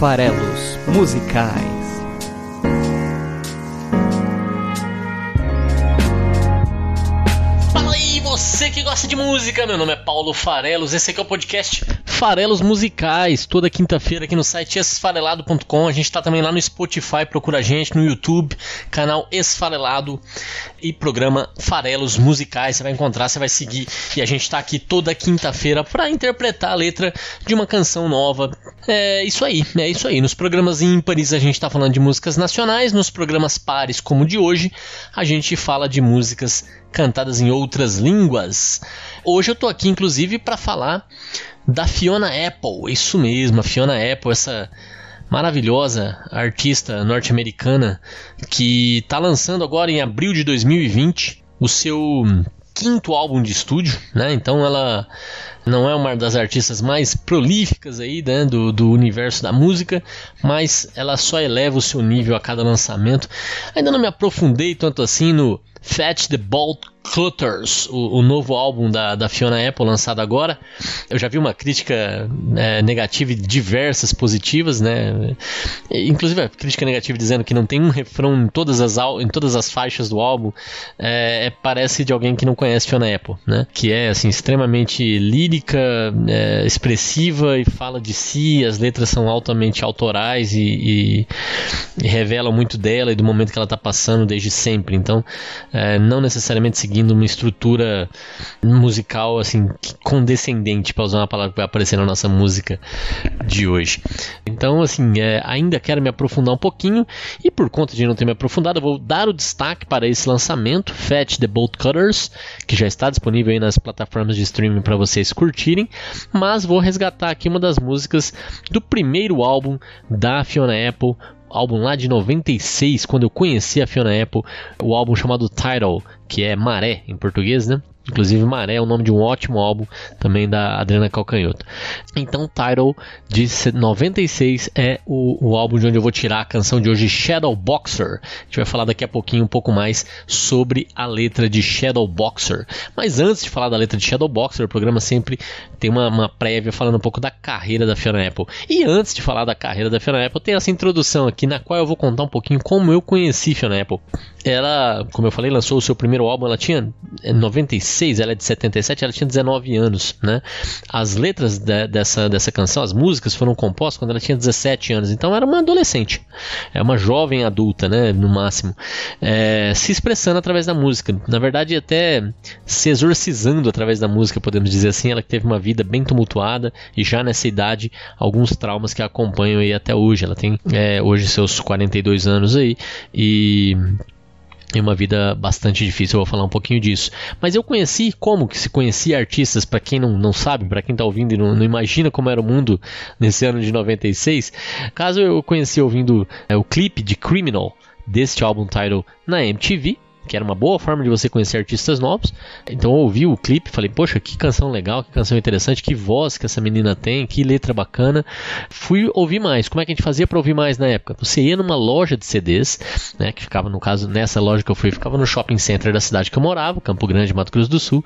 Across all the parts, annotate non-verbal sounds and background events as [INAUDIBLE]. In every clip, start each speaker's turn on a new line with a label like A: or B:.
A: farelos musicais.
B: Fala aí, você que gosta de música, meu nome é Paulo Farelos, esse aqui é o podcast Farelos Musicais, toda quinta-feira aqui no site esfarelado.com. A gente está também lá no Spotify, procura a gente, no YouTube, canal Esfarelado e programa Farelos Musicais. Você vai encontrar, você vai seguir. E a gente está aqui toda quinta-feira para interpretar a letra de uma canção nova. É isso aí, é isso aí. Nos programas ímpares a gente está falando de músicas nacionais, nos programas pares, como o de hoje, a gente fala de músicas cantadas em outras línguas. Hoje eu tô aqui inclusive para falar da Fiona Apple, isso mesmo, a Fiona Apple, essa maravilhosa artista norte-americana que está lançando agora em abril de 2020 o seu quinto álbum de estúdio, né? Então ela não é uma das artistas mais prolíficas aí né, do, do universo da música, mas ela só eleva o seu nível a cada lançamento. Ainda não me aprofundei tanto assim no Fetch the Bolt Clutters, o, o, novo álbum da, da Fiona Apple lançado agora. Eu já vi uma crítica é, negativa e diversas positivas, né? Inclusive a crítica negativa dizendo que não tem um refrão em todas as, em todas as faixas do álbum. É, é, parece de alguém que não conhece Fiona Apple, né? Que é assim extremamente lírica, é, expressiva e fala de si. As letras são altamente autorais e, e, e revelam muito dela e do momento que ela está passando desde sempre. Então, é, não necessariamente seguindo uma estrutura musical assim condescendente, para usar uma palavra que vai aparecer na nossa música de hoje. Então, assim, é, ainda quero me aprofundar um pouquinho e por conta de não ter me aprofundado, vou dar o destaque para esse lançamento, Fetch the Bolt Cutters, que já está disponível aí nas plataformas de streaming para vocês curtirem, mas vou resgatar aqui uma das músicas do primeiro álbum da Fiona Apple, álbum lá de 96, quando eu conheci a Fiona Apple, o álbum chamado Title, que é Maré em português, né? Inclusive, Maré é o nome de um ótimo álbum também da Adriana Calcanhoto. Então, Title de 96 é o, o, álbum de onde eu vou tirar a canção de hoje, Shadow Boxer. A gente vai falar daqui a pouquinho um pouco mais sobre a letra de Shadow Boxer. Mas antes de falar da letra de Shadow Boxer, o programa sempre tem uma, uma prévia falando um pouco da carreira da Fiona Apple. E antes de falar da carreira da Fiona Apple, tem essa introdução aqui na qual eu vou contar um pouquinho como eu conheci Fiona Apple. Ela, como eu falei, lançou o seu primeiro álbum, ela tinha 96, é, ela é de 77, ela tinha 19 anos, né? As letras de, dessa, dessa canção, as músicas foram compostas quando ela tinha 17 anos, então era uma adolescente, é uma jovem adulta, né, no máximo, é, se expressando através da música, na verdade até se exorcizando através da música, podemos dizer assim, ela teve uma vida bem tumultuada e já nessa idade, alguns traumas que a acompanham aí até hoje, ela tem é, hoje seus 42 anos aí, e é uma vida bastante difícil, eu vou falar um pouquinho disso. Mas eu conheci como que se conhecia artistas, para quem não, não sabe, para quem está ouvindo e não, não, imagina como era o mundo nesse ano de 96. Caso eu conheci ouvindo é, o clipe de Criminal deste álbum title na MTV, que era uma boa forma de você conhecer artistas novos. Então eu ouvi o clipe, falei, poxa, que canção legal, que canção interessante, que voz que essa menina tem, que letra bacana. Fui ouvir mais. Como é que a gente fazia para ouvir mais na época? Você ia numa loja de CDs, né, que ficava no caso nessa loja que eu fui, ficava no shopping center da cidade que eu morava, Campo Grande, Mato Grosso do Sul.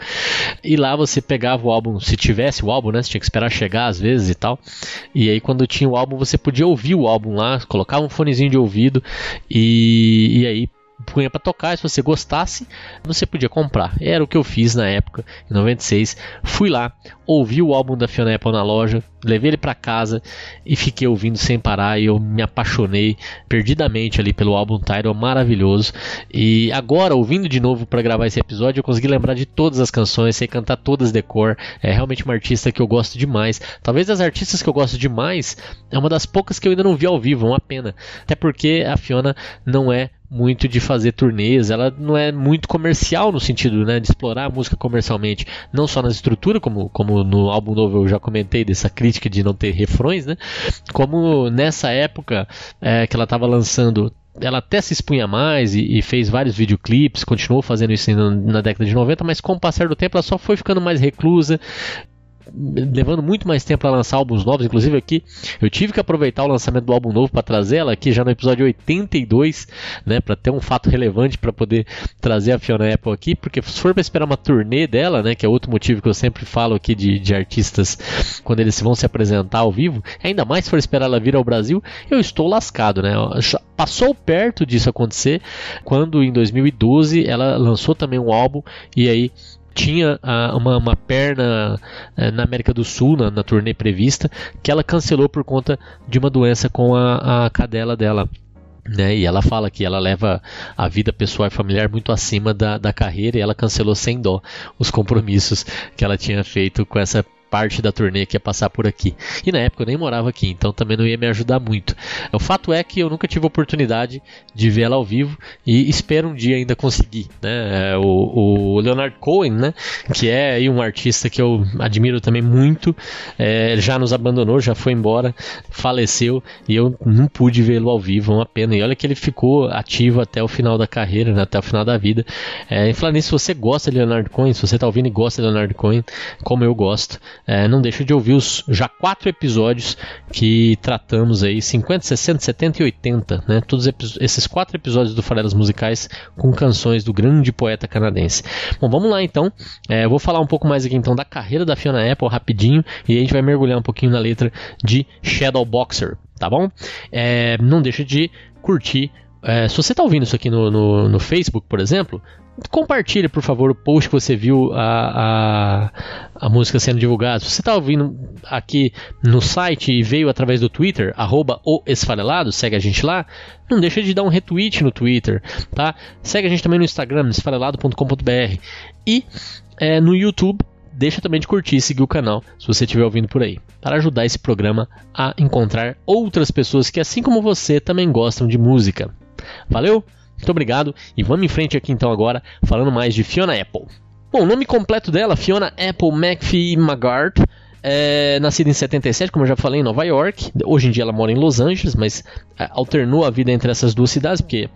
B: E lá você pegava o álbum, se tivesse o álbum, né, você tinha que esperar chegar às vezes e tal. E aí quando tinha o álbum, você podia ouvir o álbum lá, colocava um fonezinho de ouvido e, e aí punha para tocar, se você gostasse, você podia comprar. Era o que eu fiz na época, em 96. Fui lá, ouvi o álbum da Fiona Apple na loja, levei ele para casa e fiquei ouvindo sem parar e eu me apaixonei perdidamente ali pelo álbum Tidal, maravilhoso. E agora, ouvindo de novo para gravar esse episódio, eu consegui lembrar de todas as canções, sei cantar todas de cor. É realmente uma artista que eu gosto demais. Talvez das artistas que eu gosto demais, é uma das poucas que eu ainda não vi ao vivo, é uma pena. Até porque a Fiona não é muito de fazer turnês, ela não é muito comercial no sentido né, de explorar a música comercialmente, não só na estrutura, como, como no álbum novo eu já comentei dessa crítica de não ter refrões, né, como nessa época é, que ela estava lançando ela até se expunha mais e, e, fez vários videoclipes, continuou fazendo isso na, na década de 90, mas com o passar do tempo ela só foi ficando mais reclusa, levando muito mais tempo para lançar álbuns novos. Inclusive aqui eu tive que aproveitar o lançamento do álbum novo para trazer ela aqui já no episódio 82, né, para ter um fato relevante para poder trazer a Fiona Apple aqui, porque se for para esperar uma turnê dela, né, que é outro motivo que eu sempre falo aqui de, de artistas quando eles vão se apresentar ao vivo, ainda mais se for esperar ela vir ao Brasil, eu estou lascado, né? Passou perto disso acontecer quando em 2012 ela lançou também um álbum e aí tinha uh, uma, uma, perna uh, na América do Sul, na, na, turnê prevista, que ela cancelou por conta de uma doença com a, a cadela dela. Né, e ela fala que ela leva a vida pessoal e familiar muito acima da, da carreira e ela cancelou sem dó os compromissos que ela tinha feito com essa parte da turnê que ia passar por aqui. E na época eu nem morava aqui, então também não ia me ajudar muito. O fato é que eu nunca tive oportunidade de ver ela ao vivo e espero um dia ainda conseguir. Né? O, o Leonard Cohen, né? que é um artista que eu admiro também muito, é, já nos abandonou, já foi embora, faleceu e eu não pude vê-lo ao vivo, é uma pena. E olha que ele ficou ativo até o final da carreira, né? até o final da vida. É, e falando nisso, se você gosta de Leonard Cohen, se você está ouvindo e gosta de Leonard Cohen, como eu gosto, é, não deixa de ouvir os já quatro episódios que tratamos aí, 50, 60, 70 e 80, né? Todos esses quatro episódios do Farelas Musicais com canções do grande poeta canadense. Bom, vamos lá então. É, eu vou falar um pouco mais aqui então da carreira da Fiona Apple rapidinho e a gente vai mergulhar um pouquinho na letra de Shadow Boxer, tá bom? É, não deixa de curtir é, se você está ouvindo isso aqui no, no, no, Facebook, por exemplo, compartilhe, por favor, o post que você viu a, a, a música sendo divulgada. Se você está ouvindo aqui no site e veio através do Twitter, arroba o esfarelado, segue a gente lá, não deixa de dar um retweet no Twitter, tá? Segue a gente também no Instagram, esfarelado.com.br e é, no YouTube, deixa também de curtir e seguir o canal se você estiver ouvindo por aí, para ajudar esse programa a encontrar outras pessoas que, assim como você, também gostam de música. Valeu? Muito obrigado e vamos em frente aqui então agora, falando mais de Fiona Apple. Bom, o nome completo dela, Fiona Apple McPhee McGart, é, nascida em 77, como eu já falei, em Nova York. Hoje em dia ela mora em Los Angeles, mas é, alternou a vida entre essas duas cidades, porque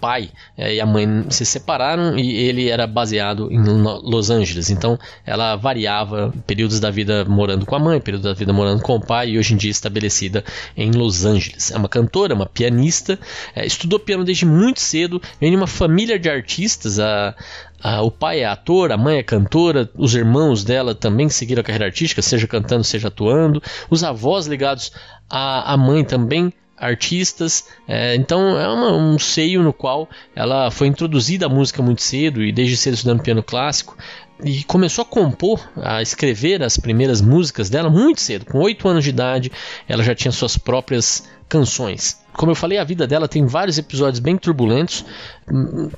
B: pai é, e a mãe se separaram e ele era baseado em Los Angeles. Então ela variava períodos da vida morando com a mãe, períodos da vida morando com o pai e hoje em dia estabelecida em Los Angeles. É uma cantora, uma pianista, é, estudou piano desde muito cedo, vem de uma família de artistas. A, o pai é ator, a mãe é cantora, os irmãos dela também seguiram a carreira artística, seja cantando, seja atuando. Os avós ligados à mãe também artistas. É, então é uma, um seio no qual ela foi introduzida à música muito cedo e desde cedo estudando piano clássico e começou a compor, a escrever as primeiras músicas dela muito cedo. Com 8 anos de idade, ela já tinha suas próprias canções. Como eu falei, a vida dela tem vários episódios bem turbulentos. Hum,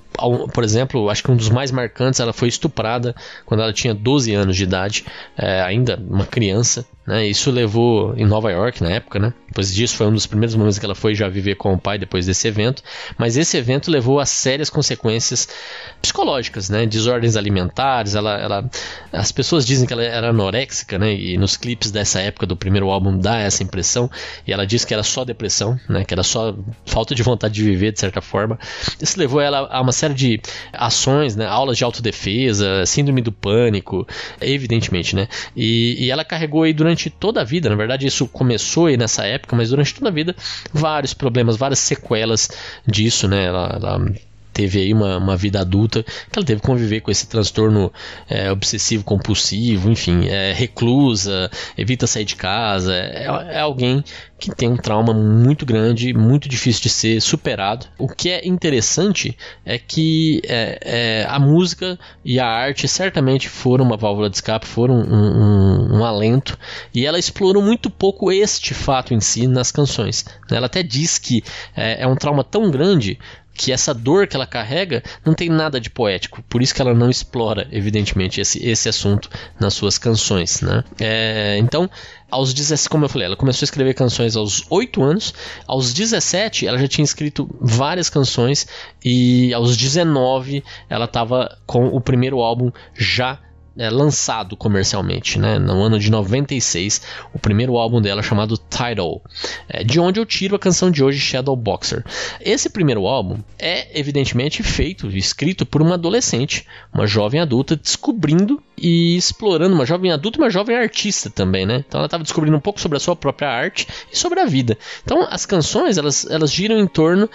B: por exemplo, acho que um dos mais marcantes, ela foi estuprada quando ela tinha 12 anos de idade, é, ainda uma criança. Né? Isso levou em Nova York na época, né? Depois disso foi um dos primeiros momentos que ela foi já viver com o pai depois desse evento. Mas esse evento levou a sérias consequências psicológicas, né? Desordens alimentares. Ela, ela, as pessoas dizem que ela era anoréxica, né? E nos clipes dessa época do primeiro álbum dá essa impressão. E ela diz que era só depressão, né? Que era só falta de vontade de viver de certa forma. Isso levou ela a uma série de ações, né? Aulas de autodefesa, síndrome do pânico, evidentemente, né? E, e ela carregou aí durante toda a vida, na verdade isso começou aí nessa época, mas durante toda a vida, vários problemas, várias sequelas disso, né? Ela, ela teve aí uma, uma vida adulta que ela teve que conviver com esse transtorno é, obsessivo compulsivo, enfim, é reclusa, evita sair de casa, é, é, alguém que tem um trauma muito grande, muito difícil de ser superado. O que é interessante é que é, é a música e a arte certamente foram uma válvula de escape, foram um, um, um alento, e ela explorou muito pouco este fato em si nas canções. Ela até diz que é, é um trauma tão grande que essa dor que ela carrega não tem nada de poético, por isso que ela não explora, evidentemente, esse, esse assunto nas suas canções. Né? É, então, aos 17, como eu falei, ela começou a escrever canções aos 8 anos, aos 17 ela já tinha escrito várias canções e aos 19 ela estava com o primeiro álbum já é, lançado comercialmente, né? no ano de 96, o primeiro álbum dela chamado Tidal, é, de onde eu tiro a canção de hoje, Shadow Boxer. Esse primeiro álbum é evidentemente feito, escrito por uma adolescente, uma jovem adulta, descobrindo e explorando uma jovem adulta uma jovem artista também, né? Então ela estava descobrindo um pouco sobre a sua própria arte e sobre a vida. Então as canções elas, elas giram em torno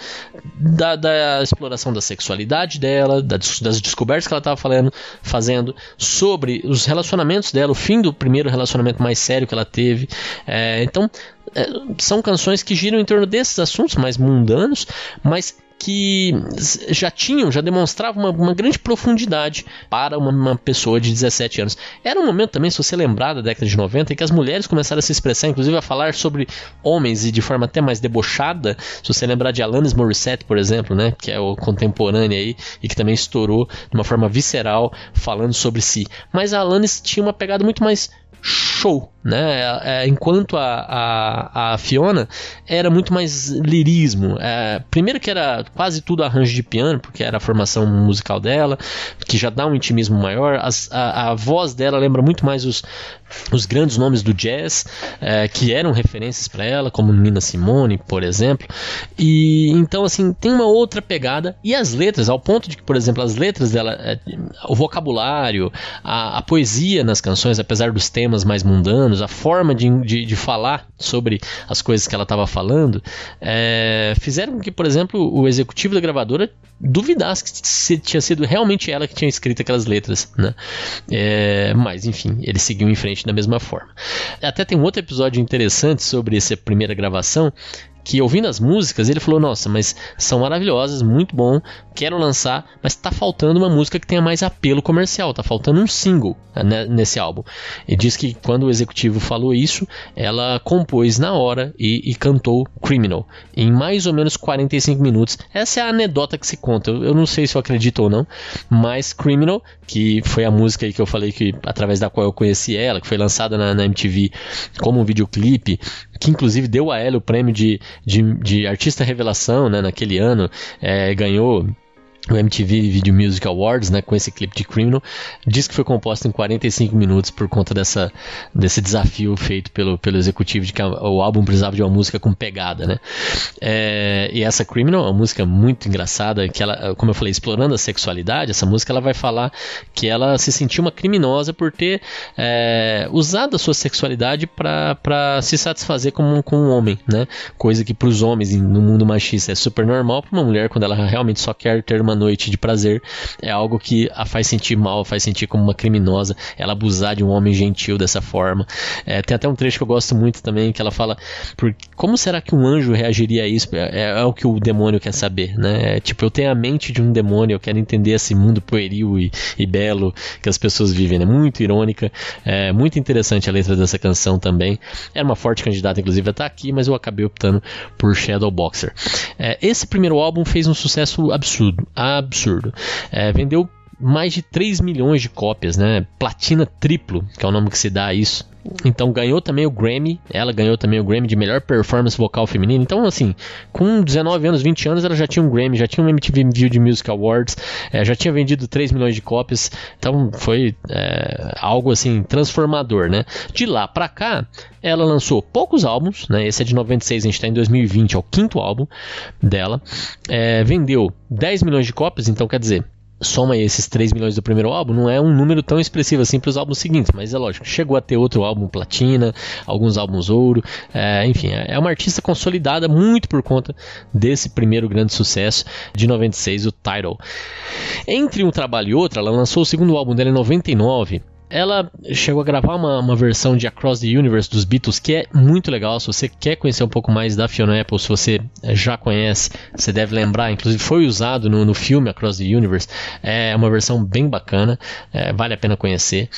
B: da, da exploração da sexualidade dela, das, das descobertas que ela estava fazendo sobre os relacionamentos dela, o fim do primeiro relacionamento mais sério que ela teve. É, então é, são canções que giram em torno desses assuntos mais mundanos, mas que já tinham, já demonstravam uma, uma grande profundidade para uma, uma, pessoa de 17 anos. Era um momento também, se você lembrar da década de 90, em que as mulheres começaram a se expressar, inclusive a falar sobre homens e de forma até mais debochada. Se você lembrar de Alanis Morissette, por exemplo, né, que é o contemporâneo aí e que também estourou de uma forma visceral falando sobre si. Mas a Alanis tinha uma pegada muito mais show, né? É, é, enquanto a, a, a, Fiona era muito mais lirismo. É, primeiro que era quase tudo arranjo de piano, porque era a formação musical dela, que já dá um intimismo maior. As, a, a voz dela lembra muito mais os, os grandes nomes do jazz, é, que eram referências para ela, como Nina Simone, por exemplo. E então assim tem uma outra pegada e as letras, ao ponto de que, por exemplo, as letras dela, é, o vocabulário, a, a poesia nas canções, apesar dos temas mais mundanos, a forma de, de, de falar sobre as coisas que ela estava falando, é, fizeram com que, por exemplo, o executivo da gravadora duvidasse se, tinha sido realmente ela que tinha escrito aquelas letras, né? Mas, enfim, ele seguiu em frente da mesma forma. Até tem um outro episódio interessante sobre essa primeira gravação, que ouvindo as músicas, ele falou: Nossa, mas são maravilhosas, muito bom, quero lançar, mas tá faltando uma música que tenha mais apelo comercial, tá faltando um single né, nesse álbum. E diz que quando o executivo falou isso, ela compôs na hora e, e, cantou Criminal em mais ou menos 45 minutos. Essa é a anedota que se conta, eu, eu não sei se eu acredito ou não, mas Criminal, que foi a música que eu falei que através da qual eu conheci ela, que foi lançada na, na MTV como um videoclipe, que inclusive deu a ela o prêmio de, de, de artista revelação né, naquele ano, é, ganhou o MTV Video Music Awards, né, com esse clipe de Criminal, diz que foi composto em 45 minutos por conta dessa, desse desafio feito pelo, pelo executivo de que o álbum precisava de uma música com pegada, né. É, e essa Criminal é uma música muito engraçada, que ela, como eu falei, explorando a sexualidade, essa música ela vai falar que ela se sentiu uma criminosa por ter é, usado a sua sexualidade para se satisfazer como, como um homem, né, coisa que para os homens no mundo machista é super normal, para uma mulher quando ela realmente só quer ter uma noite de prazer é algo que a faz sentir mal, faz sentir como uma criminosa, ela abusar de um homem gentil dessa forma. É, tem até um trecho que eu gosto muito também, que ela fala, por, como será que um anjo reagiria a isso? É, é, o que o demônio quer saber, né? É, tipo, eu tenho a mente de um demônio, eu quero entender esse mundo pueril e, e belo que as pessoas vivem, né? Muito irônica, é muito interessante a letra dessa canção também. Era uma forte candidata, inclusive, a estar aqui, mas eu acabei optando por Shadow Boxer. É, esse primeiro álbum fez um sucesso absurdo, absurdo. É, vendeu mais de 3 milhões de cópias, né? Platina triplo, que é o nome que se dá a isso. Então ganhou também o Grammy, ela ganhou também o Grammy de melhor performance vocal feminina. Então, assim, com 19 anos, 20 anos, ela já tinha um Grammy, já tinha um MTV Video Music Awards, é, já tinha vendido 3 milhões de cópias. Então foi é, algo assim transformador, né? De lá pra cá, ela lançou poucos álbuns, né? Esse é de 96, a gente tá em 2020, é o quinto álbum dela. É, vendeu 10 milhões de cópias, então quer dizer, soma esses 3 milhões do primeiro álbum, não é um número tão expressivo assim para os álbuns seguintes, mas é lógico, chegou a ter outro álbum platina, alguns álbuns ouro, é, enfim, é uma artista consolidada muito por conta desse primeiro grande sucesso de 96, o Tidal. Entre um trabalho e outro, ela lançou o segundo álbum dela em 99, ela chegou a gravar uma, uma, versão de Across the Universe dos Beatles que é muito legal. Se você quer conhecer um pouco mais da Fiona Apple, se você já conhece, você deve lembrar. Inclusive foi usado no, no filme Across the Universe. É uma versão bem bacana, é, vale a pena conhecer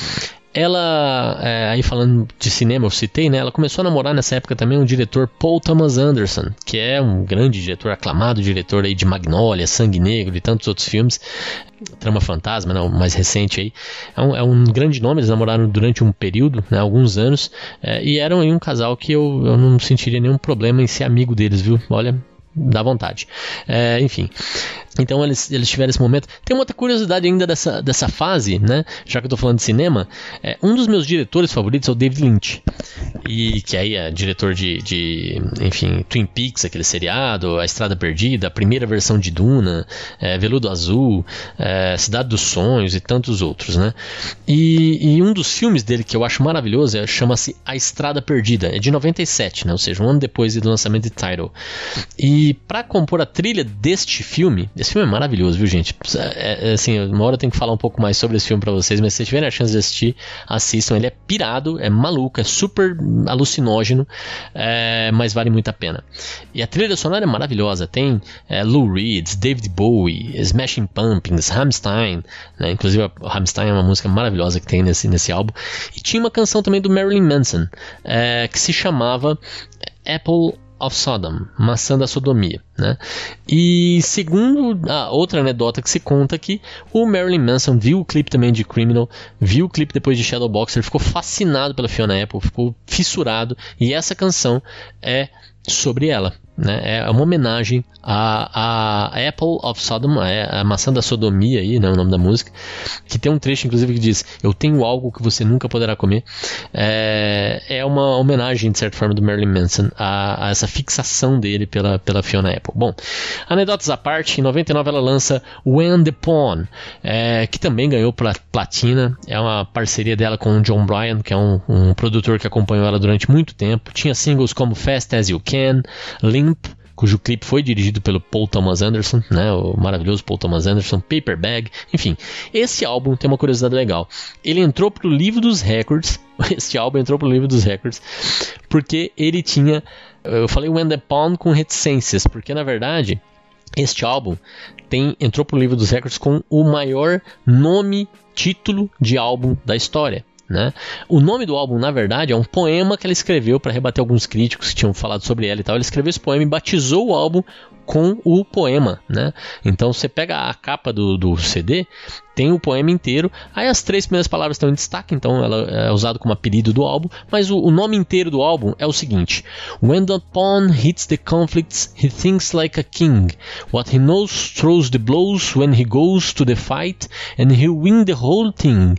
B: ela, é, aí falando de cinema, eu citei, né? Ela começou a namorar nessa época também um diretor Paul Thomas Anderson, que é um grande diretor, aclamado diretor aí de Magnolia, Sangue Negro e tantos outros filmes. Trama Fantasma, né, o mais recente aí. É um, é um, grande nome, eles namoraram durante um período, né, alguns anos, é, e eram um casal que eu, eu não sentiria nenhum problema em ser amigo deles, viu? Olha, dá vontade. É, enfim. Então eles, eles tiveram esse momento. Tem uma outra curiosidade ainda dessa, dessa fase, né? Já que eu tô falando de cinema, é, um dos meus diretores favoritos é o David Lynch. e que aí é diretor de, de, enfim, Twin Peaks, aquele seriado, A Estrada Perdida, a primeira versão de Duna, é, Veludo Azul, é, Cidade dos Sonhos e tantos outros, né? E, e, um dos filmes dele que eu acho maravilhoso é, chama-se A Estrada Perdida, é de 97, né? Ou seja, um ano depois do lançamento de Tidal. E para compor a trilha deste filme, esse filme é maravilhoso, viu, gente? É, é, assim, uma hora eu tenho que falar um pouco mais sobre esse filme para vocês, mas se vocês tiverem a chance de assistir, assistam. Ele é pirado, é maluco, é super alucinógeno, é, mas vale muito a pena. E a trilha sonora é maravilhosa. Tem é, Lou Reed, David Bowie, Smashing Pumpkins, Rammstein. Né? Inclusive, o Rammstein é uma música maravilhosa que tem nesse, nesse álbum. E tinha uma canção também do Marilyn Manson, é, que se chamava Apple of Sodom, maçã da sodomia, né? E segundo a outra anedota que se conta aqui, o Marilyn Manson viu o clipe também de Criminal, viu o clipe depois de Shadowboxer, ficou fascinado pela Fiona Apple, ficou fissurado e essa canção é sobre ela. Né? É uma homenagem a, a Apple of Sodom, a, a maçã da sodomia aí, né, o nome da música, que tem um trecho inclusive que diz: "Eu tenho algo que você nunca poderá comer". É, é uma homenagem de certa forma do Marilyn Manson a, a, essa fixação dele pela, pela Fiona Apple. Bom, anedotas à parte, em 99 ela lança When the Pawn, é, que também ganhou platina. É uma parceria dela com o John Bryan, que é um, um produtor que acompanhou ela durante muito tempo. Tinha singles como Fast as You Can, Link cujo clipe foi dirigido pelo Paul Thomas Anderson, né, o maravilhoso Paul Thomas Anderson, Paper Bag, enfim. Esse álbum tem uma curiosidade legal. Ele entrou pro livro dos records, [LAUGHS] esse álbum entrou pro livro dos records, porque ele tinha, eu falei When the Pawn com reticências, porque na verdade este álbum tem, entrou pro livro dos records com o maior nome, título de álbum da história. Né? O nome do álbum, na verdade, é um poema que ela escreveu para rebater alguns críticos que tinham falado sobre ela e tal. Ela escreveu esse poema e batizou o álbum com o poema, né? Então você pega a capa do, do CD, tem o poema inteiro, aí as três primeiras palavras estão em destaque, então ela é usado como apelido do álbum, mas o, o nome inteiro do álbum é o seguinte: When the pawn hits the conflicts, he thinks like a king. What he knows throws the blows when he goes to the fight, and he'll win the whole thing.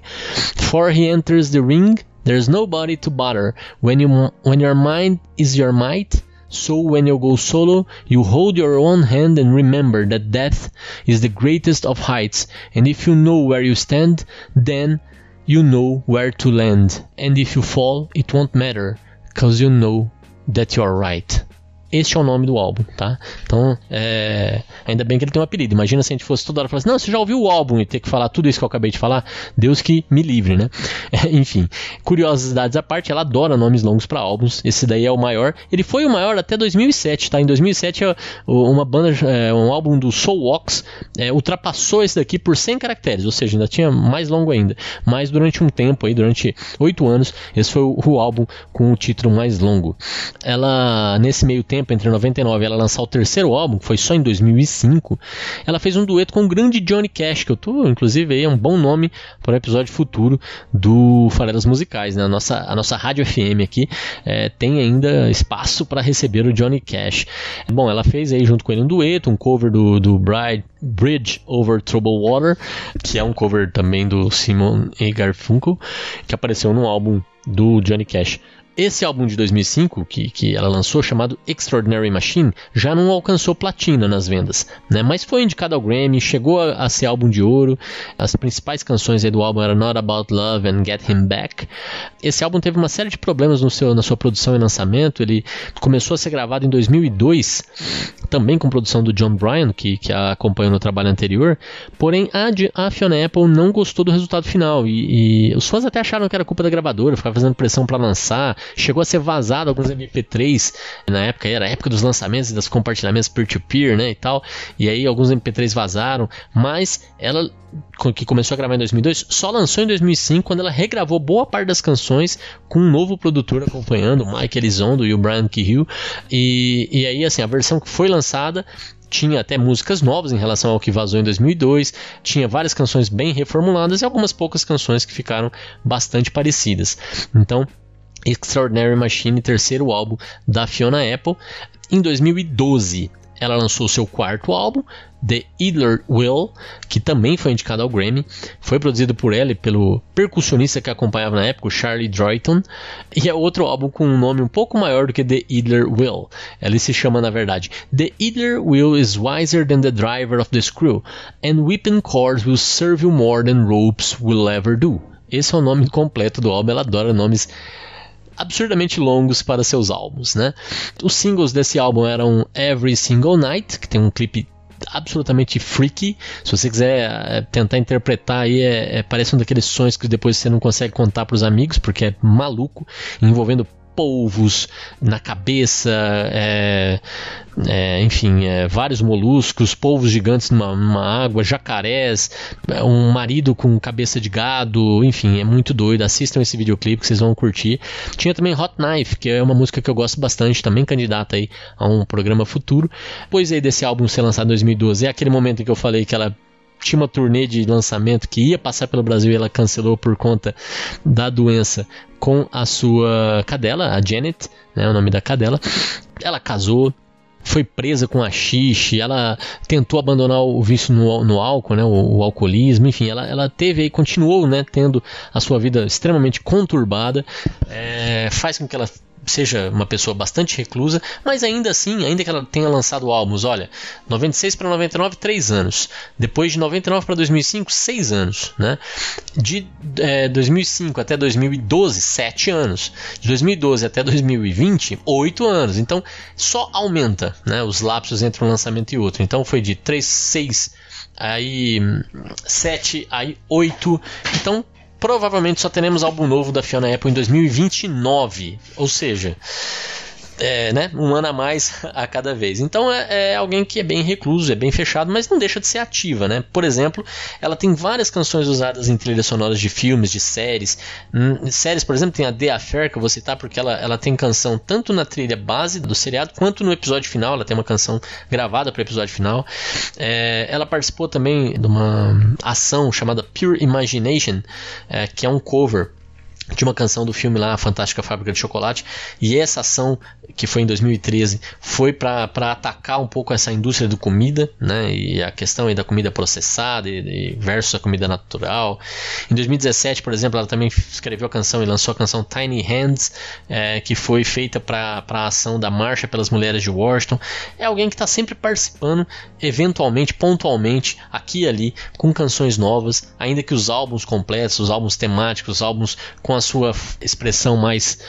B: For he enters the ring, there's nobody to bother. When you when your mind is your might. So when you go solo, you hold your own hand and remember that death is the greatest of heights, and if you know where you stand, then you know where to land. And if you fall, it won't matter, cause you know that you're right. Este é o nome do álbum, tá? Então, é... ainda bem que ele tem um apelido. Imagina se a gente fosse toda hora falar assim, não, você já ouviu o álbum e ter que falar tudo isso que eu acabei de falar? Deus que me livre, né? [LAUGHS] Enfim, curiosidades à parte, ela adora nomes longos para álbuns. Esse daí é o maior. Ele foi o maior até 2007, tá? Em 2007, uma banda, é, um álbum do Soul Walks é, ultrapassou esse daqui por 100 caracteres, ou seja, ainda tinha mais longo ainda. Mas durante um tempo aí, durante oito anos, esse foi o, o álbum com o título mais longo. Ela, nesse meio tempo, tempo, entre 99 e ela lançar o terceiro álbum, que foi só em 2005, ela fez um dueto com o grande Johnny Cash, que eu tô, inclusive, aí é um bom nome para um episódio futuro do Farelas Musicais, né? A nossa, a nossa rádio FM aqui é, tem ainda espaço para receber o Johnny Cash. Bom, ela fez aí junto com ele um dueto, um cover do, do Bride, Bridge Over Troubled Water, que é um cover também do Simon e Garfunkel, que apareceu no álbum do Johnny Cash. Esse álbum de 2005 que, que ela lançou, chamado Extraordinary Machine, já não alcançou platina nas vendas, né? mas foi indicado ao Grammy, chegou a, a ser álbum de ouro. As principais canções do álbum eram Not About Love and Get Him Back. Esse álbum teve uma série de problemas no seu, na sua produção e lançamento. Ele começou a ser gravado em 2002, também com produção do John Bryan, que, que a acompanhou no trabalho anterior. Porém, a, a Fiona Apple não gostou do resultado final e, e os fãs até acharam que era culpa da gravadora, ficava fazendo pressão para lançar chegou a ser vazado alguns MP3 na época, era a época dos lançamentos e dos compartilhamentos peer-to-peer, -peer, né, e tal. E aí alguns MP3 vazaram, mas ela que começou a gravar em 2002, só lançou em 2005 quando ela regravou boa parte das canções com um novo produtor acompanhando, o Mike Elizondo e o Brian Kehill. E, e aí, assim, a versão que foi lançada tinha até músicas novas em relação ao que vazou em 2002, tinha várias canções bem reformuladas e algumas poucas canções que ficaram bastante parecidas. Então, Extraordinary Machine, terceiro álbum da Fiona Apple. Em 2012, ela lançou seu quarto álbum, The Idler Will, que também foi indicado ao Grammy. Foi produzido por ela e pelo percussionista que acompanhava na época, Charlie Droyton. E é outro álbum com um nome um pouco maior do que The Idler Will. Ele se chama, na verdade, The Idler Will is wiser than the driver of the screw, and whipping cords will serve you more than ropes will ever do. Esse é o nome completo do álbum. Ela adora nomes absurdamente longos para seus álbuns, né? Os singles desse álbum eram Every Single Night, que tem um clipe absolutamente freaky. Se você quiser é, tentar interpretar aí, é, é, parece um daqueles sonhos que depois você não consegue contar para os amigos, porque é maluco, envolvendo polvos na cabeça, é, é, enfim, é, vários moluscos, polvos gigantes numa, numa, água, jacarés, é, um marido com cabeça de gado, enfim, é muito doido. Assistam esse videoclipe que vocês vão curtir. Tinha também Hot Knife, que é uma música que eu gosto bastante, também candidata aí a um programa futuro. Pois aí desse álbum ser lançado em 2012, é aquele momento em que eu falei que ela tinha uma turnê de lançamento que ia passar pelo Brasil e ela cancelou por conta da doença com a sua cadela, a Janet, né, o nome da cadela. Ela casou, foi presa com a xixi, ela tentou abandonar o vício no, no álcool, né, o, o, alcoolismo, enfim, ela, ela teve e continuou né, tendo a sua vida extremamente conturbada, é, faz com que ela seja uma pessoa bastante reclusa, mas ainda assim, ainda que ela tenha lançado álbuns, olha, 96 para 99, 3 anos. Depois de 99 para 2005, 6 anos. Né? De é, 2005 até 2012, 7 anos. De 2012 até 2020, 8 anos. Então, só aumenta né, os lapsos entre um lançamento e outro. Então, foi de 3, 6, aí 7, aí 8. Então, provavelmente só teremos álbum novo da Fiona Apple em 2029. Ou seja, é, né, um ano a mais [LAUGHS] a cada vez. Então é, é, alguém que é bem recluso, é bem fechado, mas não deixa de ser ativa, né? Por exemplo, ela tem várias canções usadas em trilhas sonoras de filmes, de séries. Hum, séries, por exemplo, tem a The Affair, que eu vou citar porque ela, ela tem canção tanto na trilha base do seriado quanto no episódio final. Ela tem uma canção gravada para o episódio final. É, ela participou também de uma ação chamada Pure Imagination, é, que é um cover de uma canção do filme lá, Fantástica Fábrica de Chocolate, e essa ação, que foi em 2013, foi para atacar um pouco essa indústria do comida, né, e a questão aí da comida processada e, e versus a comida natural. Em 2017, por exemplo, ela também escreveu a canção e lançou a canção Tiny Hands, é, que foi feita para a ação da Marcha pelas Mulheres de Washington. É alguém que está sempre participando, eventualmente, pontualmente, aqui e ali, com canções novas, ainda que os álbuns completos, os álbuns temáticos, os álbuns com sua expressão mais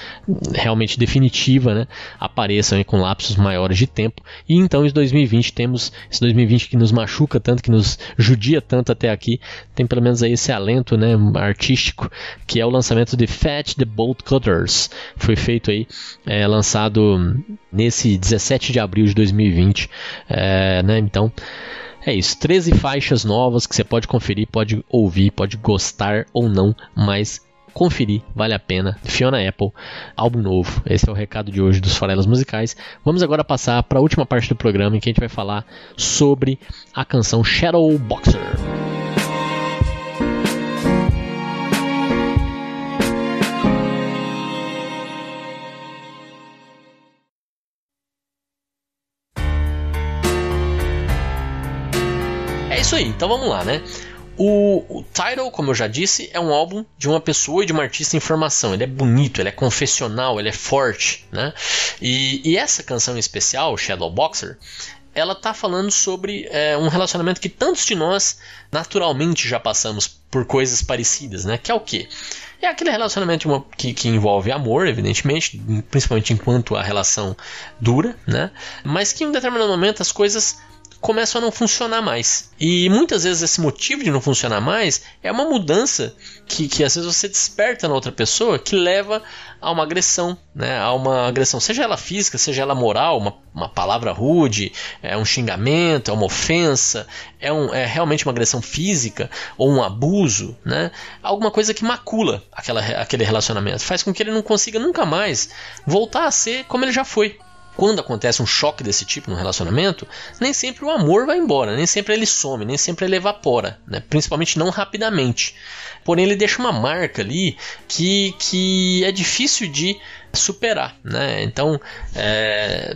B: realmente definitiva, né, apareçam com lapsos maiores de tempo. E então em 2020 temos esse 2020 que nos machuca tanto, que nos judia tanto até aqui, tem pelo menos aí esse alento, né, artístico, que é o lançamento de Fat the Bolt Cutters. Foi feito aí, é, lançado nesse 17 de abril de 2020, é, né, então é isso, 13 faixas novas que você pode conferir, pode ouvir, pode gostar ou não, mas conferir, vale a pena. Fiona Apple, álbum novo. Esse é o recado de hoje dos farelas musicais. Vamos agora passar para a última parte do programa em que a gente vai falar sobre a canção Shadow Boxer. É isso aí, então vamos lá, né? O, o Tidal, como eu já disse, é um álbum de uma pessoa e de uma artista em formação. Ele é bonito, ele é confessional, ele é forte, né? E, e essa canção em especial, Shadow Boxer, ela tá falando sobre é, um relacionamento que tantos de nós naturalmente já passamos por coisas parecidas, né? Que é o quê? É aquele relacionamento que, que, envolve amor, evidentemente, principalmente enquanto a relação dura, né? Mas que em um determinado momento as coisas começam a não funcionar mais. E muitas vezes esse motivo de não funcionar mais é uma mudança que, que às vezes você desperta na outra pessoa que leva a uma agressão, né? A uma agressão, seja ela física, seja ela moral, uma, uma palavra rude, é um xingamento, é uma ofensa, é, um, é realmente uma agressão física ou um abuso, né? Alguma coisa que macula aquela, aquele relacionamento, faz com que ele não consiga nunca mais voltar a ser como ele já foi quando acontece um choque desse tipo no relacionamento, nem sempre o amor vai embora, nem sempre ele some, nem sempre ele evapora, né? principalmente não rapidamente. Porém, ele deixa uma marca ali que, que é difícil de superar, né? Então,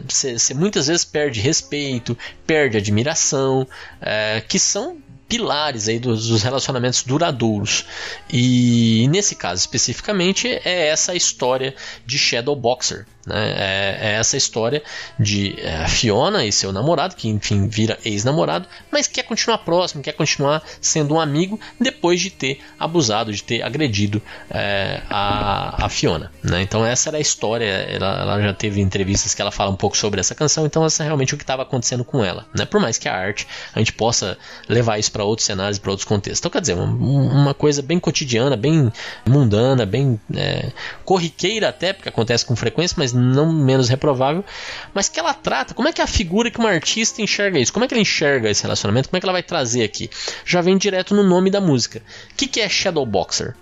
B: você é, muitas vezes perde respeito, perde admiração, é, que são pilares aí dos, dos, relacionamentos duradouros. E nesse caso especificamente é essa a história de Shadow Boxer, né? É, é, essa história de é, Fiona e seu namorado, que enfim vira ex-namorado, mas quer continuar próximo, quer continuar sendo um amigo depois de ter abusado, de ter agredido é, a, a, Fiona. Né? Então essa era a história. Ela, ela, já teve entrevistas que ela fala um pouco sobre essa canção, então essa é realmente o que estava acontecendo com ela. Né? Por mais que a arte a gente possa levar isso para outros cenários, para outros contextos. Então quer dizer, uma, uma, coisa bem cotidiana, bem mundana, bem é, corriqueira até, porque acontece com frequência, mas não menos reprovável, mas que ela trata, como é que a figura que uma artista enxerga isso? Como é que ela enxerga esse relacionamento? Como é que ela vai trazer aqui? Já vem direto no nome da música. O que, que é Shadow Boxer?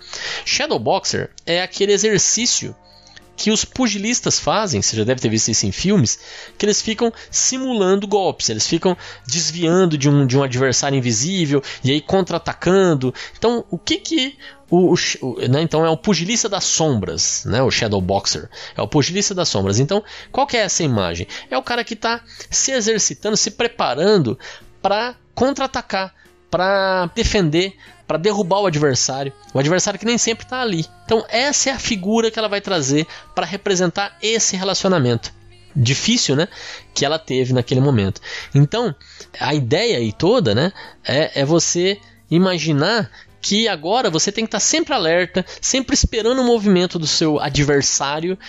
B: Shadow Boxer é aquele exercício que os pugilistas fazem, você já deve ter visto isso em filmes, que eles ficam simulando golpes, eles ficam desviando de um, de um adversário invisível e aí contra-atacando. Então, o que que o, o, né, então é o pugilista das sombras, né, o Shadow Boxer, é o pugilista das sombras. Então, qual que é essa imagem? É o cara que está se exercitando, se preparando para contra-atacar, para defender, para derrubar o adversário, o adversário que nem sempre está ali. Então essa é a figura que ela vai trazer para representar esse relacionamento difícil, né, que ela teve naquele momento. Então a ideia aí toda, né, é, é você imaginar que agora você tem que estar tá sempre alerta, sempre esperando o movimento do seu adversário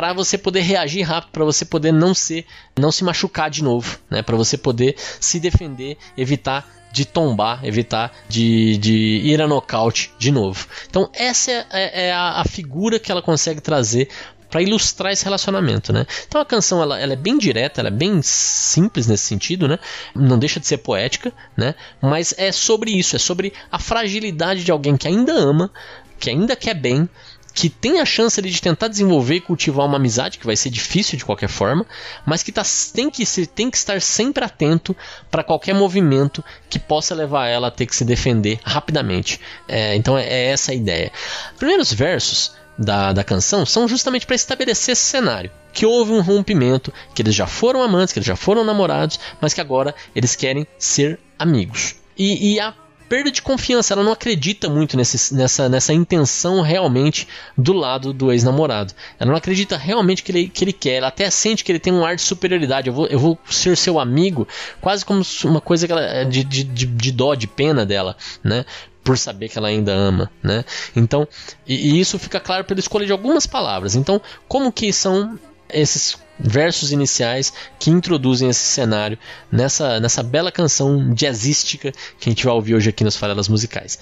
B: para você poder reagir rápido, para você poder não ser, não se machucar de novo, né? Para você poder se defender, evitar de tombar, evitar de, de ir a nocaute de novo. Então essa é, é, é a, a figura que ela consegue trazer para ilustrar esse relacionamento, né? Então a canção ela, ela, é bem direta, ela é bem simples nesse sentido, né? Não deixa de ser poética, né? Mas é sobre isso, é sobre a fragilidade de alguém que ainda ama, que ainda quer bem, que tem a chance de tentar desenvolver e cultivar uma amizade, que vai ser difícil de qualquer forma, mas que tá, tem, que se, tem que estar sempre atento para qualquer movimento que possa levar ela a ter que se defender rapidamente. É, então é, é essa a ideia. Primeiros versos da, da canção são justamente para estabelecer esse cenário. Que houve um rompimento, que eles já foram amantes, que eles já foram namorados, mas que agora eles querem ser amigos. E, e a perda de confiança. Ela não acredita muito nesse, nessa, nessa intenção realmente do lado do ex-namorado. Ela não acredita realmente que ele, que ele quer. Ela até sente que ele tem um ar de superioridade. Eu vou, eu vou ser seu amigo, quase como uma coisa que ela, de, de, de, de dó, de pena dela, né? por saber que ela ainda ama, né? Então, e, e, isso fica claro pela escolha de algumas palavras. Então, como que são esses versos iniciais que introduzem esse cenário nessa, nessa bela canção jazzística que a gente vai ouvir hoje aqui nas farelas musicais.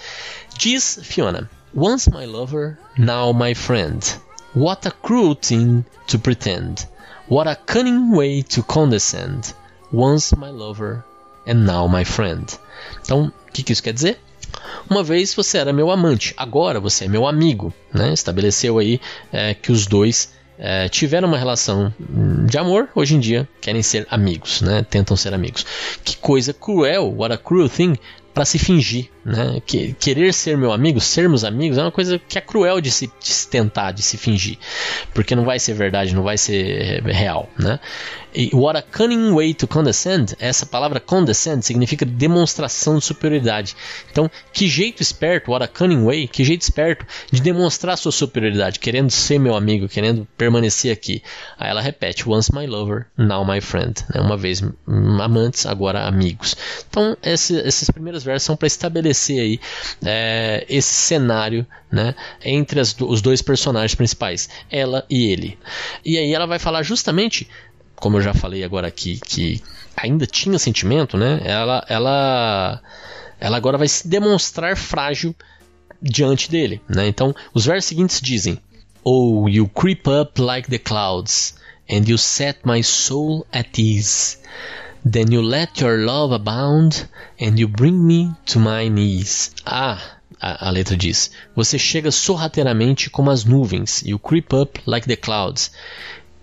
B: Diz Fiona: Once my lover, now my friend. What a cruel thing to pretend. What a cunning way to condescend. Once my lover, and now my friend. Então, o que, que isso quer dizer? Uma vez você era meu amante, agora você é meu amigo. Né? Estabeleceu aí é, que os dois é, tiveram uma relação de amor, hoje em dia querem ser amigos, né? Tentam ser amigos. Que coisa cruel, what a cruel thing, para se fingir, né? Que, querer ser meu amigo, sermos amigos, é uma coisa que é cruel de se, de se tentar, de se fingir, porque não vai ser verdade, não vai ser real, né? E what a cunning way to condescend, essa palavra condescend significa demonstração de superioridade. Então, que jeito esperto, what a cunning way, que jeito esperto de demonstrar sua superioridade, querendo ser meu amigo, querendo permanecer aqui. Aí ela repete, once my lover, now my friend. Né? Uma vez amantes, agora amigos. Então, esse, esses primeiros versos são para estabelecer aí é, esse cenário né, entre as, os dois personagens principais, ela e ele. E aí ela vai falar justamente como eu já falei agora aqui, que ainda tinha sentimento, né? Ela, ela, ela agora vai se demonstrar frágil diante dele, né? Então, os versos seguintes dizem: Oh, you creep up like the clouds, and you set my soul at ease. Then you let your love abound, and you bring me to my knees. Ah, a, a, letra diz: Você chega sorrateiramente como as nuvens, you creep up like the clouds,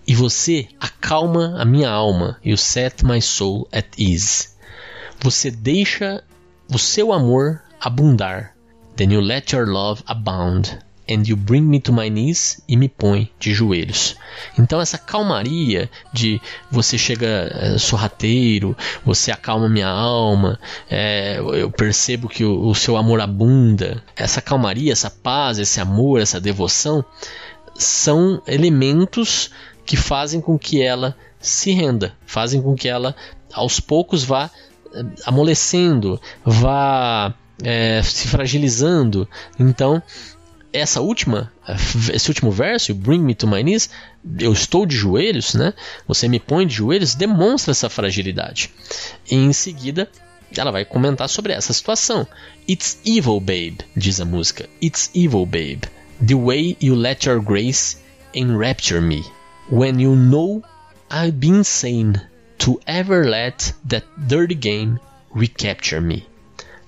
B: e você acalma a minha alma. You set my soul at ease. Você deixa o seu amor abundar. Then you let your love abound. And you bring me to my knees e me põe de joelhos. Então essa calmaria de você chega é, sorrateiro, você acalma minha alma, é, eu percebo que o, o seu amor abunda. Essa calmaria, essa paz, esse amor, essa devoção são elementos que fazem com que ela se renda, fazem com que ela aos poucos vá eh, amolecendo, vá é, se fragilizando. Então, essa última, esse último verso, Bring Me to My Knees, eu estou de joelhos, né? Você me põe de joelhos, demonstra essa fragilidade. E em seguida, ela vai comentar sobre essa situação. It's evil, babe, diz a música. It's evil, babe. The way you let your grace enrapture me. When you know I've been insane to ever let that dirty game recapture me.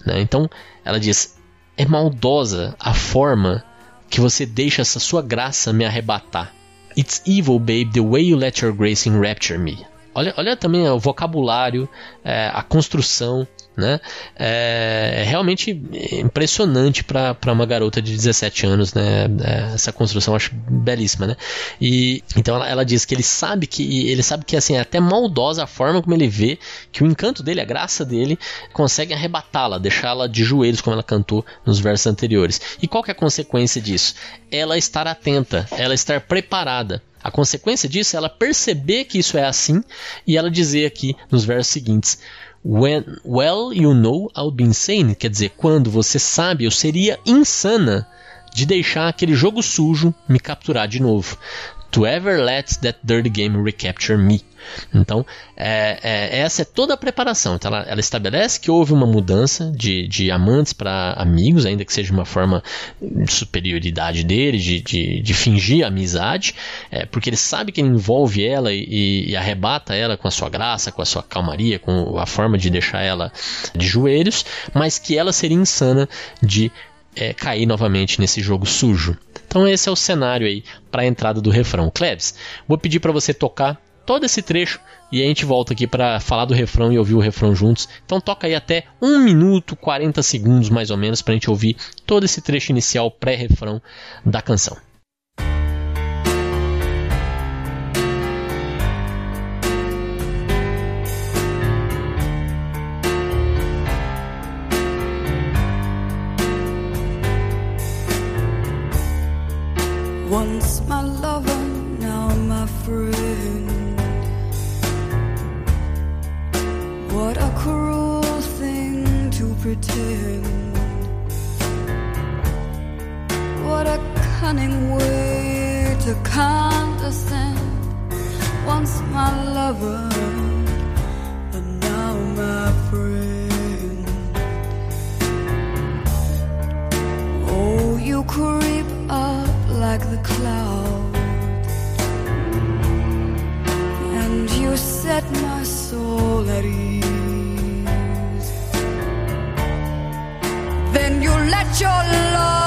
B: Né? Então ela diz: é maldosa a forma que você deixa essa sua graça me arrebatar. It's evil, babe, the way you let your grace enrapture me. Olha, olha também o vocabulário, é, a construção né? É, é realmente impressionante para uma garota de 17 anos, né? É, essa construção eu acho belíssima, né? E então ela, ela, diz que ele sabe que ele sabe que assim é até maldosa a forma como ele vê que o encanto dele, a graça dele, consegue arrebatá-la, deixá-la de joelhos como ela cantou nos versos anteriores. E qual que é a consequência disso? Ela estar atenta, ela estar preparada. A consequência disso é ela perceber que isso é assim e ela dizer aqui nos versos seguintes: When, well, you know I'll be insane. Quer dizer, quando você sabe, eu seria insana de deixar aquele jogo sujo me capturar de novo to ever let that dirty game recapture me. Então, é, é, essa é toda a preparação. Então, ela, ela, estabelece que houve uma mudança de, de amantes para amigos, ainda que seja uma forma de superioridade dele, de, de, de fingir amizade, é, porque ele sabe que ele envolve ela e, e, arrebata ela com a sua graça, com a sua calmaria, com a forma de deixar ela de joelhos, mas que ela seria insana de é, cair novamente nesse jogo sujo. Então esse é o cenário aí para a entrada do refrão. Klebs, vou pedir para você tocar todo esse trecho e a gente volta aqui para falar do refrão e ouvir o refrão juntos. Então toca aí até 1 minuto 40 segundos mais ou menos para a gente ouvir todo esse trecho inicial pré-refrão da canção. cunning
C: way to condescend. Once my lover, but now my friend. Oh, you creep up like the cloud, and you set my soul at ease. Then you let your love.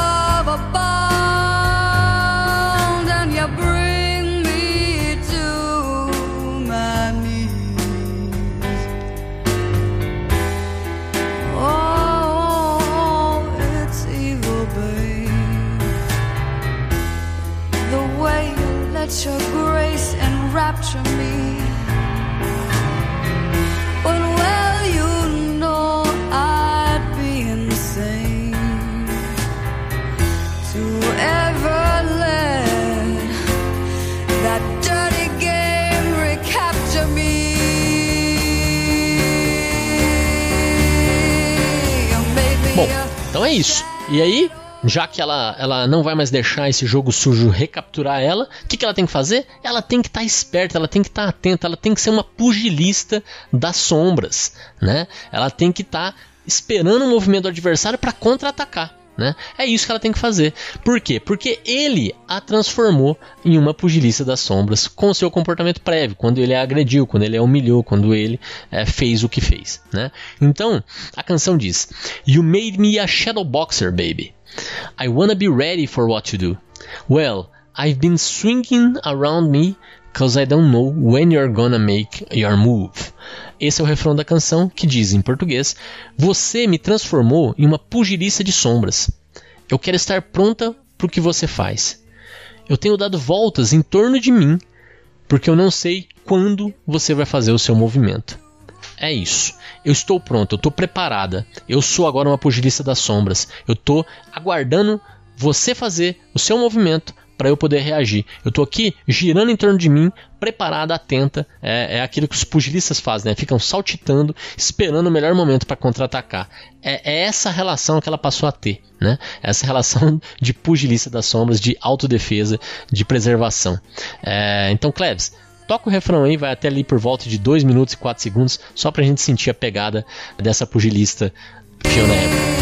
B: É isso. E aí, já que ela, ela não vai mais deixar esse jogo sujo recapturar ela, o que, que ela tem que fazer? Ela tem que estar tá esperta, ela tem que estar tá atenta, ela tem que ser uma pugilista das sombras, né? Ela tem que estar tá esperando o movimento do adversário para contra-atacar. Né? É isso que ela tem que fazer. Por quê? Porque ele a transformou em uma pugilista das sombras com seu comportamento prévio, quando ele a agrediu, quando ele a humilhou, quando ele é, fez o que fez. Né? Então, a canção diz: You made me a shadow boxer, baby. I wanna be ready for what you do. Well, I've been swinging around me cause I don't know when you're gonna make your move. Esse é o refrão da canção que diz em português: Você me transformou em uma pugilista de sombras. Eu quero estar pronta para o que você faz. Eu tenho dado voltas em torno de mim porque eu não sei quando você vai fazer o seu movimento. É isso. Eu estou pronto, eu estou preparada. Eu sou agora uma pugilista das sombras. Eu estou aguardando você fazer o seu movimento para eu poder reagir. Eu estou aqui girando em torno de mim, preparada, atenta. É, é aquilo que os pugilistas fazem, né? Ficam saltitando, esperando o melhor momento para contra-atacar. É, é, essa relação que ela passou a ter, né? Essa relação [LAUGHS] de pugilista das sombras, de autodefesa, de preservação. É, então, Cleves, toca o refrão aí, vai até ali por volta de 2 minutos e 4 segundos, só pra gente sentir a pegada dessa pugilista Fiona Apple.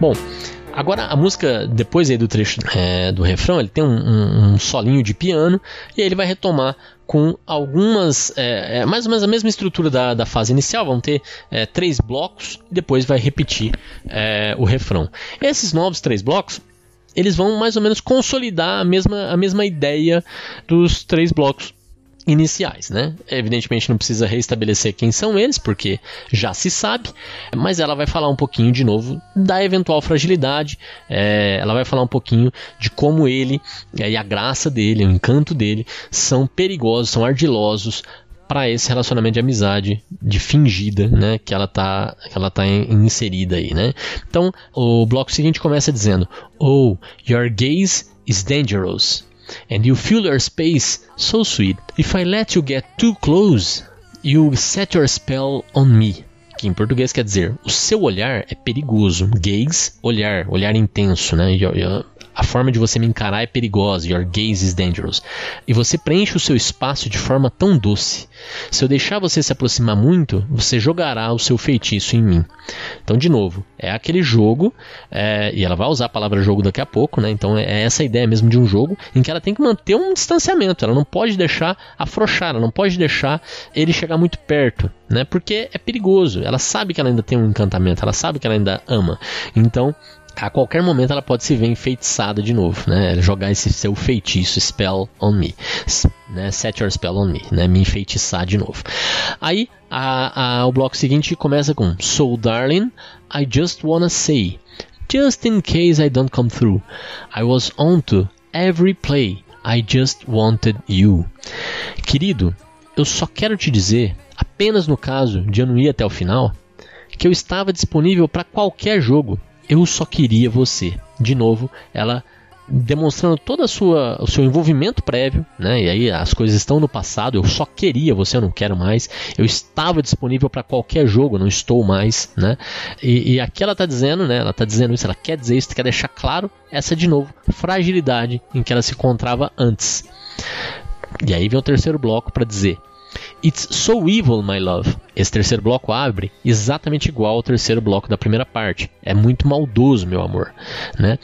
B: Bom, Agora, a música, depois aí do trecho é, do refrão, ele tem um, um, um, solinho de piano e aí ele vai retomar com algumas. É, é, mais ou menos a mesma estrutura da, da fase inicial. Vão ter é, três blocos e depois vai repetir é, o refrão. Esses novos três blocos. Eles vão mais ou menos consolidar a mesma, a mesma ideia dos três blocos iniciais, né? Evidentemente não precisa reestabelecer quem são eles, porque já se sabe, mas ela vai falar um pouquinho de novo da eventual fragilidade, é, ela vai falar um pouquinho de como ele é, e a graça dele, o encanto dele, são perigosos, são ardilosos para esse relacionamento de amizade de fingida, né, que ela tá, que ela tá inserida aí, né? Então, o bloco seguinte começa dizendo: "Oh, your gaze is dangerous." And you fill your space so sweet. If I let you get too close, you set your spell on me. Que em português quer dizer, o seu olhar é perigoso. Gaze, olhar, olhar intenso, né? A forma de você me encarar é perigosa. Your gaze is dangerous. E você preenche o seu espaço de forma tão doce. Se eu deixar você se aproximar muito, você jogará o seu feitiço em mim. Então, de novo, é aquele jogo, é, e ela vai usar a palavra jogo daqui a pouco, né? Então é essa ideia mesmo de um jogo em que ela tem que manter um distanciamento. Ela não pode deixar afrouxar, ela não pode deixar ele chegar muito perto, né? Porque é perigoso. Ela sabe que ela ainda tem um encantamento, ela sabe que ela ainda ama. Então a qualquer momento ela pode se ver enfeitiçada de novo, né? Jogar esse seu feitiço, spell on me, né? Set your spell on me, né? Me enfeitiçar de novo. Aí a, a, o bloco seguinte começa com So darling, I just wanna say, just in case I don't come through, I was on to every play, I just wanted you. Querido, eu só quero te dizer, apenas no caso de eu não ir até o final, que eu estava disponível para qualquer jogo eu só queria você. De novo, ela demonstrando todo a sua, o seu envolvimento prévio, né? E aí as coisas estão no passado. Eu só queria você, eu não quero mais. Eu estava disponível para qualquer jogo, não estou mais, né? E, e aqui ela está dizendo, né? Ela está dizendo isso, ela quer dizer isso, quer deixar claro essa de novo fragilidade em que ela se encontrava antes. E aí vem o terceiro bloco para dizer It's so evil, my love. Esse terceiro bloco abre exatamente igual ao terceiro bloco da primeira parte. É muito maldoso, meu amor, né?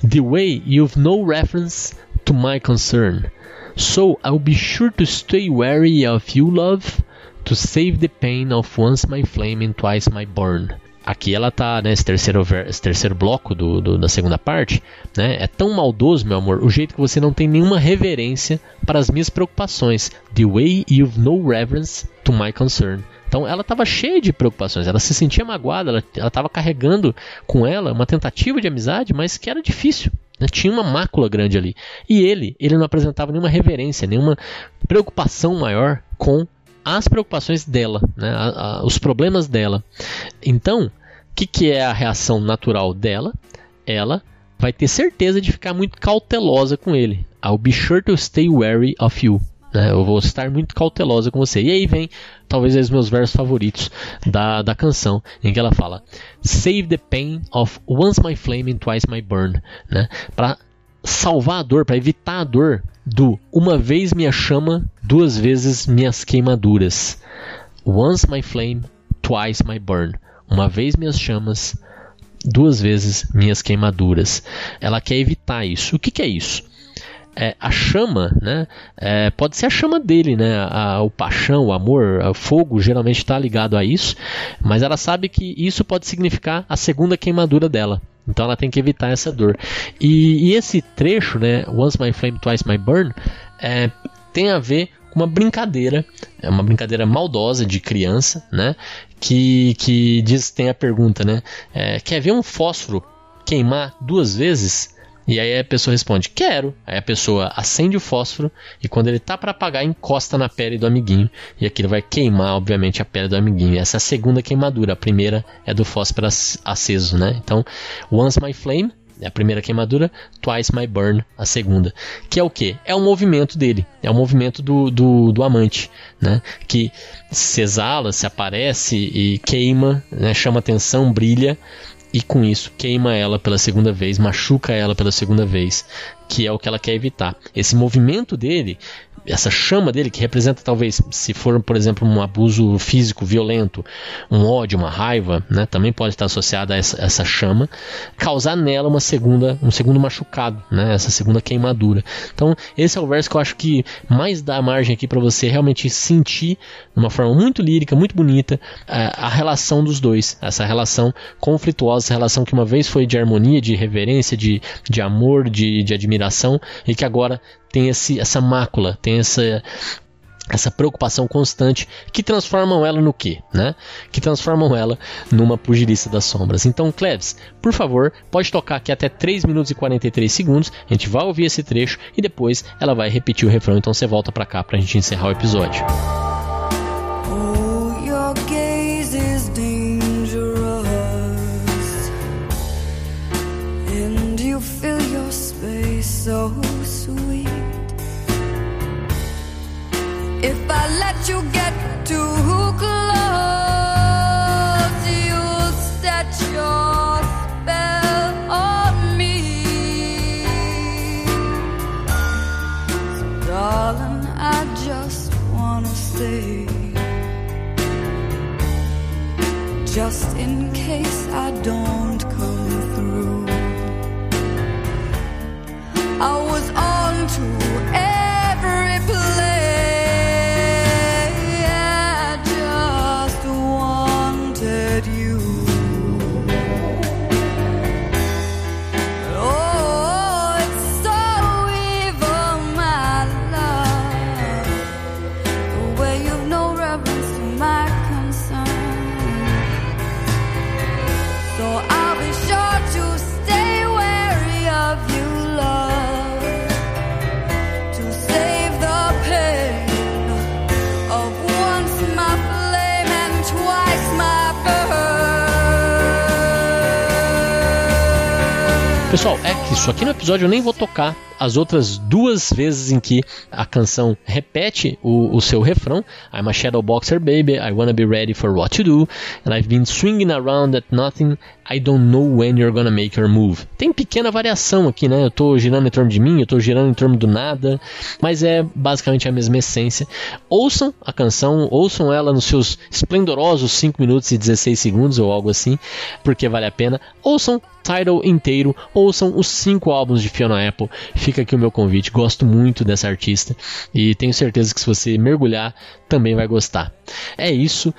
B: The way you've no reference to my concern. So I'll be sure to stay wary of you, love, to save the pain of once my flame and twice my burn aqui ela tá, né, esse terceiro, esse terceiro bloco do, do, da segunda parte, né, é tão maldoso, meu amor, o jeito que você não tem nenhuma reverência para as minhas preocupações. The way you've no reverence to my concern. Então ela estava cheia de preocupações, ela se sentia magoada, ela estava carregando com ela uma tentativa de amizade, mas que era difícil. Né? Tinha uma mácula grande ali. E ele, ele não apresentava nenhuma reverência, nenhuma preocupação maior com as preocupações dela, né, a, a, os problemas dela. Então, o que, que é a reação natural dela? Ela vai ter certeza de ficar muito cautelosa com ele. I'll be sure to stay wary of you. Né? Eu vou estar muito cautelosa com você. E aí vem talvez os meus versos favoritos da, da canção, em que ela fala: Save the pain of once my flame and twice my burn. Né? Para salvar a dor, para evitar a dor do uma vez minha chama, duas vezes minhas queimaduras. Once my flame, twice my burn. Uma vez minhas chamas, duas vezes minhas queimaduras. Ela quer evitar isso. O que, que é isso? É, a chama, né? É, pode ser a chama dele, né? A, o paixão, o amor, o fogo geralmente está ligado a isso, mas ela sabe que isso pode significar a segunda queimadura dela. Então ela tem que evitar essa dor. E, e esse trecho, né? Once my flame, twice my burn, é, tem a ver com uma brincadeira, é uma brincadeira maldosa de criança, né? Que, que diz tem a pergunta, né? É, quer ver um fósforo queimar duas vezes? E aí a pessoa responde, quero. Aí a pessoa acende o fósforo e quando ele tá para apagar, encosta na pele do amiguinho. E aquilo vai queimar, obviamente, a pele do amiguinho. Essa é a segunda queimadura. A primeira é do fósforo aceso, né? Então, once my flame, é a primeira queimadura, Twice My Burn, a segunda. Que é o que? É o movimento dele, é o movimento do, do, do, amante, né? Que se exala, se aparece e queima, né? chama atenção, brilha, e com isso queima ela pela segunda vez, machuca ela pela segunda vez, que é o que ela quer evitar. Esse movimento dele essa chama dele, que representa talvez, se for, por exemplo, um abuso físico violento, um ódio, uma raiva, né, também pode estar associada a essa, essa, chama, causar nela uma segunda, um segundo machucado, né, essa segunda queimadura. Então, esse é o verso que eu acho que mais dá margem aqui para você realmente sentir, de uma forma muito lírica, muito bonita, a, a relação dos dois, essa relação conflituosa, essa relação que uma vez foi de harmonia, de reverência, de, de amor, de, de admiração, e que agora tem esse, essa mácula, tem essa, essa preocupação constante que transformam ela no quê, né? Que transformam ela numa pugilista das sombras. Então, Cleves, por favor, pode tocar aqui até 3 minutos e 43 segundos. A gente vai ouvir esse trecho e depois ela vai repetir o refrão. Então você volta para cá pra gente encerrar o episódio. Episódio eu nem vou tocar as outras duas vezes em que a canção repete o, o seu refrão. I'm a shadow boxer baby, I wanna be ready for what to do, and I've been swinging around at nothing, I don't know when you're gonna make your move. Tem pequena variação aqui, né? Eu tô girando em torno de mim, eu tô girando em torno do nada, mas é basicamente a mesma essência. Ouçam a canção, ouçam ela nos seus esplendorosos 5 minutos e 16 segundos ou algo assim, porque vale a pena. Ouçam Tidal inteiro, ouçam os cinco álbuns de Fiona Apple. Aqui o meu convite. Gosto muito dessa artista e tenho certeza que se você mergulhar também vai gostar. É isso.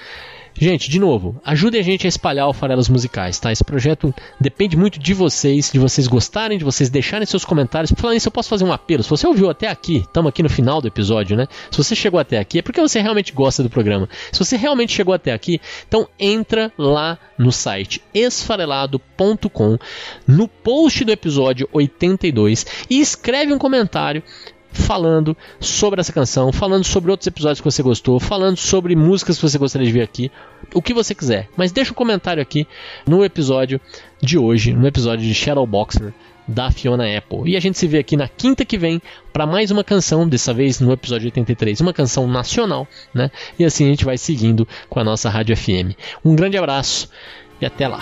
B: Gente, de novo, ajude a gente a espalhar o Farelos Musicais, tá? Esse projeto depende muito de vocês, de vocês gostarem, de vocês deixarem seus comentários. Falando isso, eu posso fazer um apelo. Se você ouviu até aqui, estamos aqui no final do episódio, né? Se você chegou até aqui, é porque você realmente gosta do programa. Se você realmente chegou até aqui, então entra lá no site esfarelado.com, no post do episódio 82 e escreve um comentário falando sobre essa canção, falando sobre outros episódios que você gostou, falando sobre músicas que você gostaria de ver aqui, o que você quiser. Mas deixa um comentário aqui no episódio de hoje, no episódio de Shadow Boxer da Fiona Apple. E a gente se vê aqui na quinta que vem para mais uma canção, dessa vez no episódio 83, uma canção nacional, né? E assim a gente vai seguindo com a nossa Rádio FM. Um grande abraço e até lá.